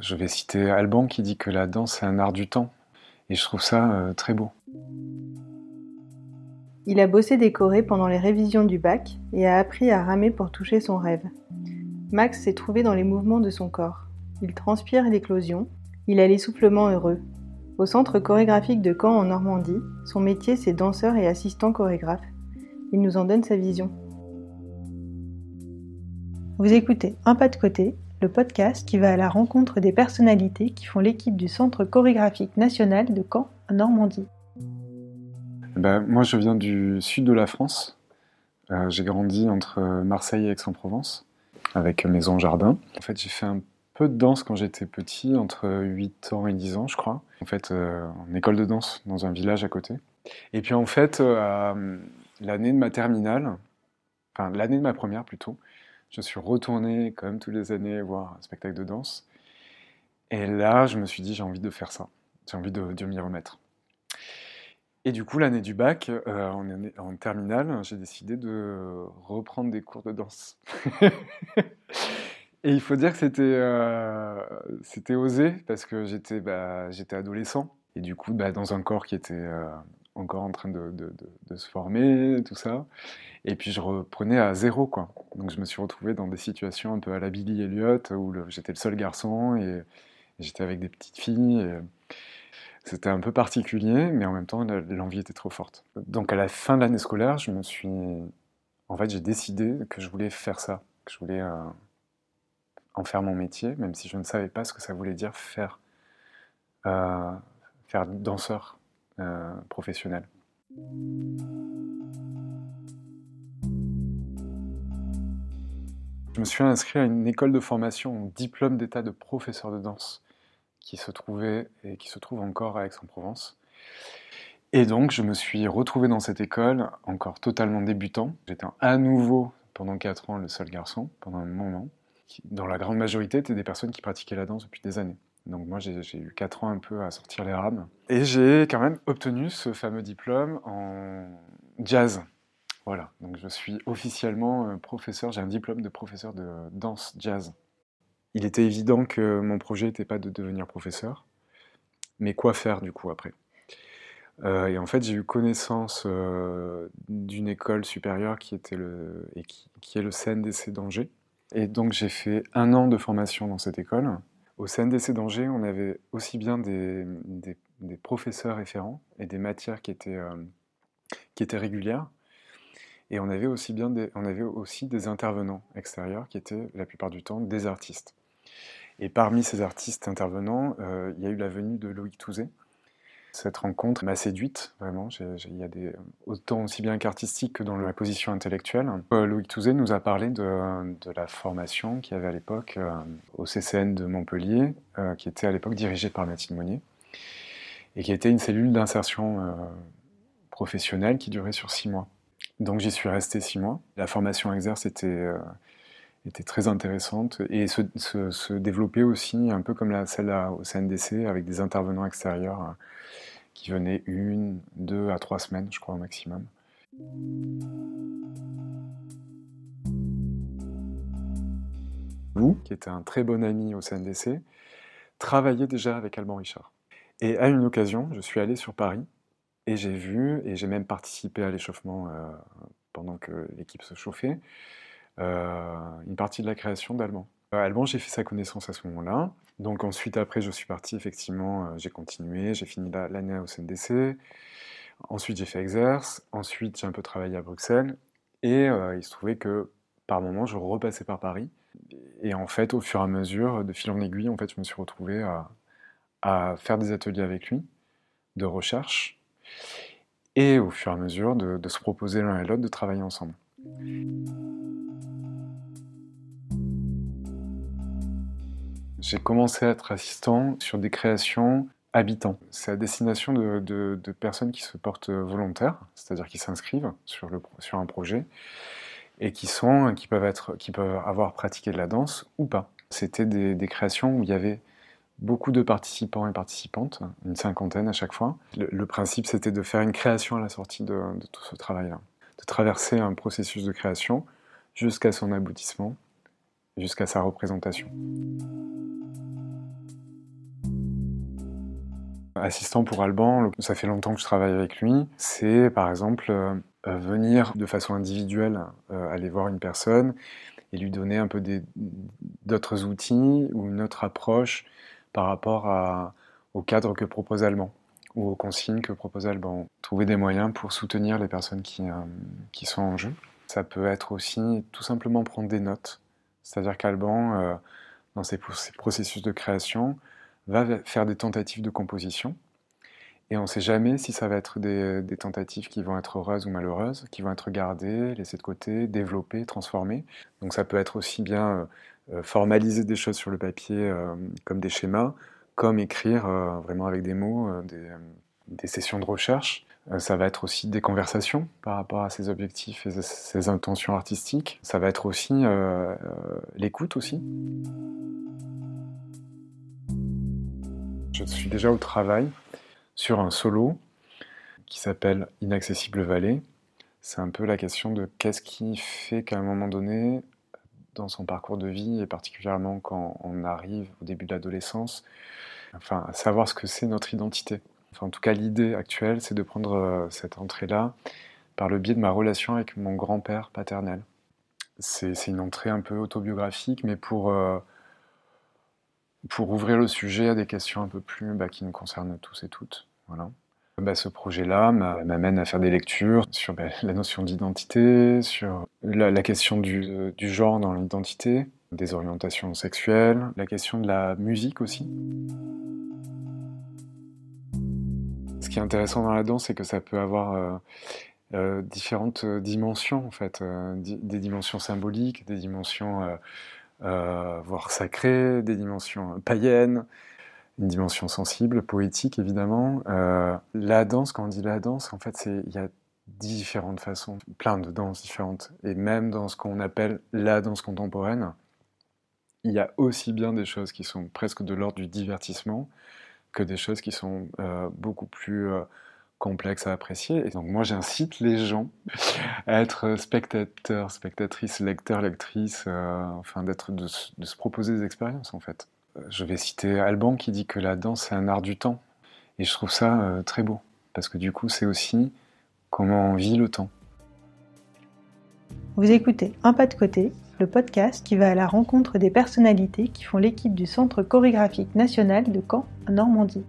Je vais citer Alban qui dit que la danse est un art du temps. Et je trouve ça euh, très beau. Il a bossé décoré pendant les révisions du bac et a appris à ramer pour toucher son rêve. Max s'est trouvé dans les mouvements de son corps. Il transpire l'éclosion. Il a l'essoufflement heureux. Au centre chorégraphique de Caen en Normandie, son métier c'est danseur et assistant chorégraphe. Il nous en donne sa vision. Vous écoutez Un pas de côté, le podcast qui va à la rencontre des personnalités qui font l'équipe du Centre chorégraphique national de Caen en Normandie. Ben, moi je viens du sud de la France. Euh, j'ai grandi entre Marseille et Aix-en-Provence avec Maison Jardin. En fait, j'ai fait un peu de danse quand j'étais petit, entre 8 ans et 10 ans, je crois. En fait, euh, en école de danse dans un village à côté. Et puis en fait, euh, l'année de ma terminale, enfin l'année de ma première plutôt, je suis retourné comme toutes les années voir un spectacle de danse. Et là, je me suis dit, j'ai envie de faire ça. J'ai envie de, de m'y remettre. Et du coup, l'année du bac, euh, en, terminale, j'ai décidé de reprendre des cours de danse. Et il faut dire que c'était euh, osé parce que j'étais bah, j'étais adolescent et du coup bah, dans un corps qui était euh, encore en train de, se former, tout ça. Et puis je reprenais à zéro quoi. Donc je me suis retrouvé dans des situations un peu à la Billy Elliot où j'étais le seul garçon et, j'étais avec des petites filles. C'était un peu particulier, mais en même temps, l'envie était trop forte. Donc à la fin de l'année scolaire, je me suis... En fait, j'ai décidé que je voulais faire ça, que je voulais euh, en faire mon métier, même si je ne savais pas ce que ça voulait dire faire, euh, faire danseur euh, professionnel. Je me suis inscrit à une école de formation, diplôme d'état de professeur de danse qui se trouvait et qui se trouve encore à Aix-en-Provence. Et donc, je me suis retrouvé dans cette école, encore totalement débutant. J'étais à nouveau, pendant 4 ans, le seul garçon, pendant un moment. Qui, dans la grande majorité, étaient des personnes qui pratiquaient la danse depuis des années. Donc moi, j'ai eu 4 ans un peu à sortir les rames. Et j'ai quand même obtenu ce fameux diplôme en jazz. Voilà, donc je suis officiellement euh, professeur, j'ai un diplôme de professeur de danse jazz il était évident que mon projet n'était pas de devenir professeur, mais quoi faire du coup après? Euh, Et en fait, j'ai eu connaissance euh, d'une école supérieure qui, était le, et qui, est le CNDC d'Angers. Et donc j'ai fait un an de formation dans cette école. Au CNDC d'Angers, on avait aussi bien des, professeurs référents et des matières qui étaient, euh, régulières. Et on avait, aussi bien des, on avait aussi des intervenants extérieurs qui étaient la plupart du temps des artistes. Et parmi ces artistes intervenants, euh, il y a eu la venue de Loïc Touzé. Cette rencontre m'a séduite, vraiment. Il y a autant aussi bien qu'artistique que dans la position intellectuelle. Euh, Loïc Touzé nous a parlé de, la formation qu'il y avait à l'époque euh, au CCN de Montpellier, qui était à l'époque dirigée par Mathilde Monnier, et qui était une cellule d'insertion professionnelle qui durait sur six mois. Donc j'y suis resté six mois. La formation exerce était était très intéressante et se, se, développer aussi un peu comme la, celle au CNDC avec des intervenants extérieurs euh, qui venaient une, deux à trois semaines, je crois au maximum. Vous, qui était un très bon ami au CNDC, travaillez déjà avec Alban Richard. Et à une occasion, je suis allé sur Paris et j'ai vu, et j'ai même participé à l'échauffement euh, pendant que l'équipe se chauffait, une partie de la création d'Alban. Euh, Alban, j'ai fait sa connaissance à ce moment-là. Donc ensuite, après, je suis parti, effectivement, euh, j'ai continué, j'ai fini l'année au CNDC. Ensuite, j'ai fait Exerce. Ensuite, j'ai un peu travaillé à Bruxelles. Et il se trouvait que par moment, je repassais par Paris. Et en fait, au fur et à mesure, de fil en aiguille, en fait, je me suis retrouvé à, faire des ateliers avec lui, de recherche, et au fur et à mesure de se proposer l'un et l'autre de travailler ensemble. J'ai commencé à être assistant sur des créations habitants. C'est à destination de, personnes qui se portent volontaires, c'est-à-dire qui s'inscrivent sur, un projet et qui, sont, qui, peuvent être, qui peuvent avoir pratiqué de la danse ou pas. C'était des, créations où il y avait beaucoup de participants et participantes, une cinquantaine à chaque fois. Le, principe, c'était de faire une création à la sortie de tout ce travail-là, de traverser un processus de création jusqu'à son aboutissement, jusqu'à sa représentation. Assistant pour Alban, ça fait longtemps que je travaille avec lui, c'est par exemple venir de façon individuelle aller voir une personne et lui donner un peu d'autres outils ou une autre approche par rapport au cadre que propose Alban ou aux consignes que propose Alban. Trouver des moyens pour soutenir les personnes qui, euh, sont en jeu. Ça peut être aussi tout simplement prendre des notes. C'est-à-dire qu'Alban, euh, dans ses, processus de création, va faire des tentatives de composition. Et on ne sait jamais si ça va être des, des, tentatives qui vont être heureuses ou malheureuses, qui vont être gardées, laissées de côté, développées, transformées. Donc ça peut être aussi bien euh, formaliser des choses sur le papier comme des schémas, comme écrire euh, vraiment avec des mots, euh, euh, des, sessions de recherche. ça va être aussi des conversations par rapport à ses objectifs et ses intentions artistiques. Ça va être aussi l'écoute aussi. Je suis déjà au travail sur un solo qui s'appelle Inaccessible Vallée. C'est un peu la question de qu'est-ce qui fait qu'à un moment donné, dans son parcours de vie, et particulièrement quand on arrive au début de l'adolescence, enfin, savoir ce que c'est notre identité. Enfin, en tout cas, l'idée actuelle, c'est de prendre euh, cette entrée-là par le biais de ma relation avec mon grand-père paternel. C'est une entrée un peu autobiographique, mais pour, euh, pour ouvrir le sujet à des questions un peu plus bah, qui nous concernent tous et toutes. Voilà. Bah, ce projet-là m'amène à faire des lectures sur bah, la notion d'identité, sur la, question du, du genre dans l'identité, des orientations sexuelles, la question de la musique aussi. Ce qui est intéressant dans la danse, c'est que ça peut avoir euh, euh, différentes dimensions, en fait, euh, des dimensions symboliques, des dimensions voire sacrées, des dimensions païennes, une dimension sensible, poétique évidemment. la danse, quand on dit la danse, en fait, il y a différentes façons, plein de danses différentes, et même dans ce qu'on appelle la danse contemporaine, il y a aussi bien des choses qui sont presque de l'ordre du divertissement que des choses qui sont euh, beaucoup plus euh, complexes à apprécier. Et donc moi j'incite les gens à être spectateurs, spectatrices, lecteurs, lectrices, euh, enfin d'être de, se proposer des expériences en fait. Je vais citer Alban qui dit que la danse c'est un art du temps. Et je trouve ça très beau, parce que du coup c'est aussi comment on vit le temps. Vous écoutez Un pas de côté, le podcast qui va à la rencontre des personnalités qui font l'équipe du Centre chorégraphique national de Caen en Normandie.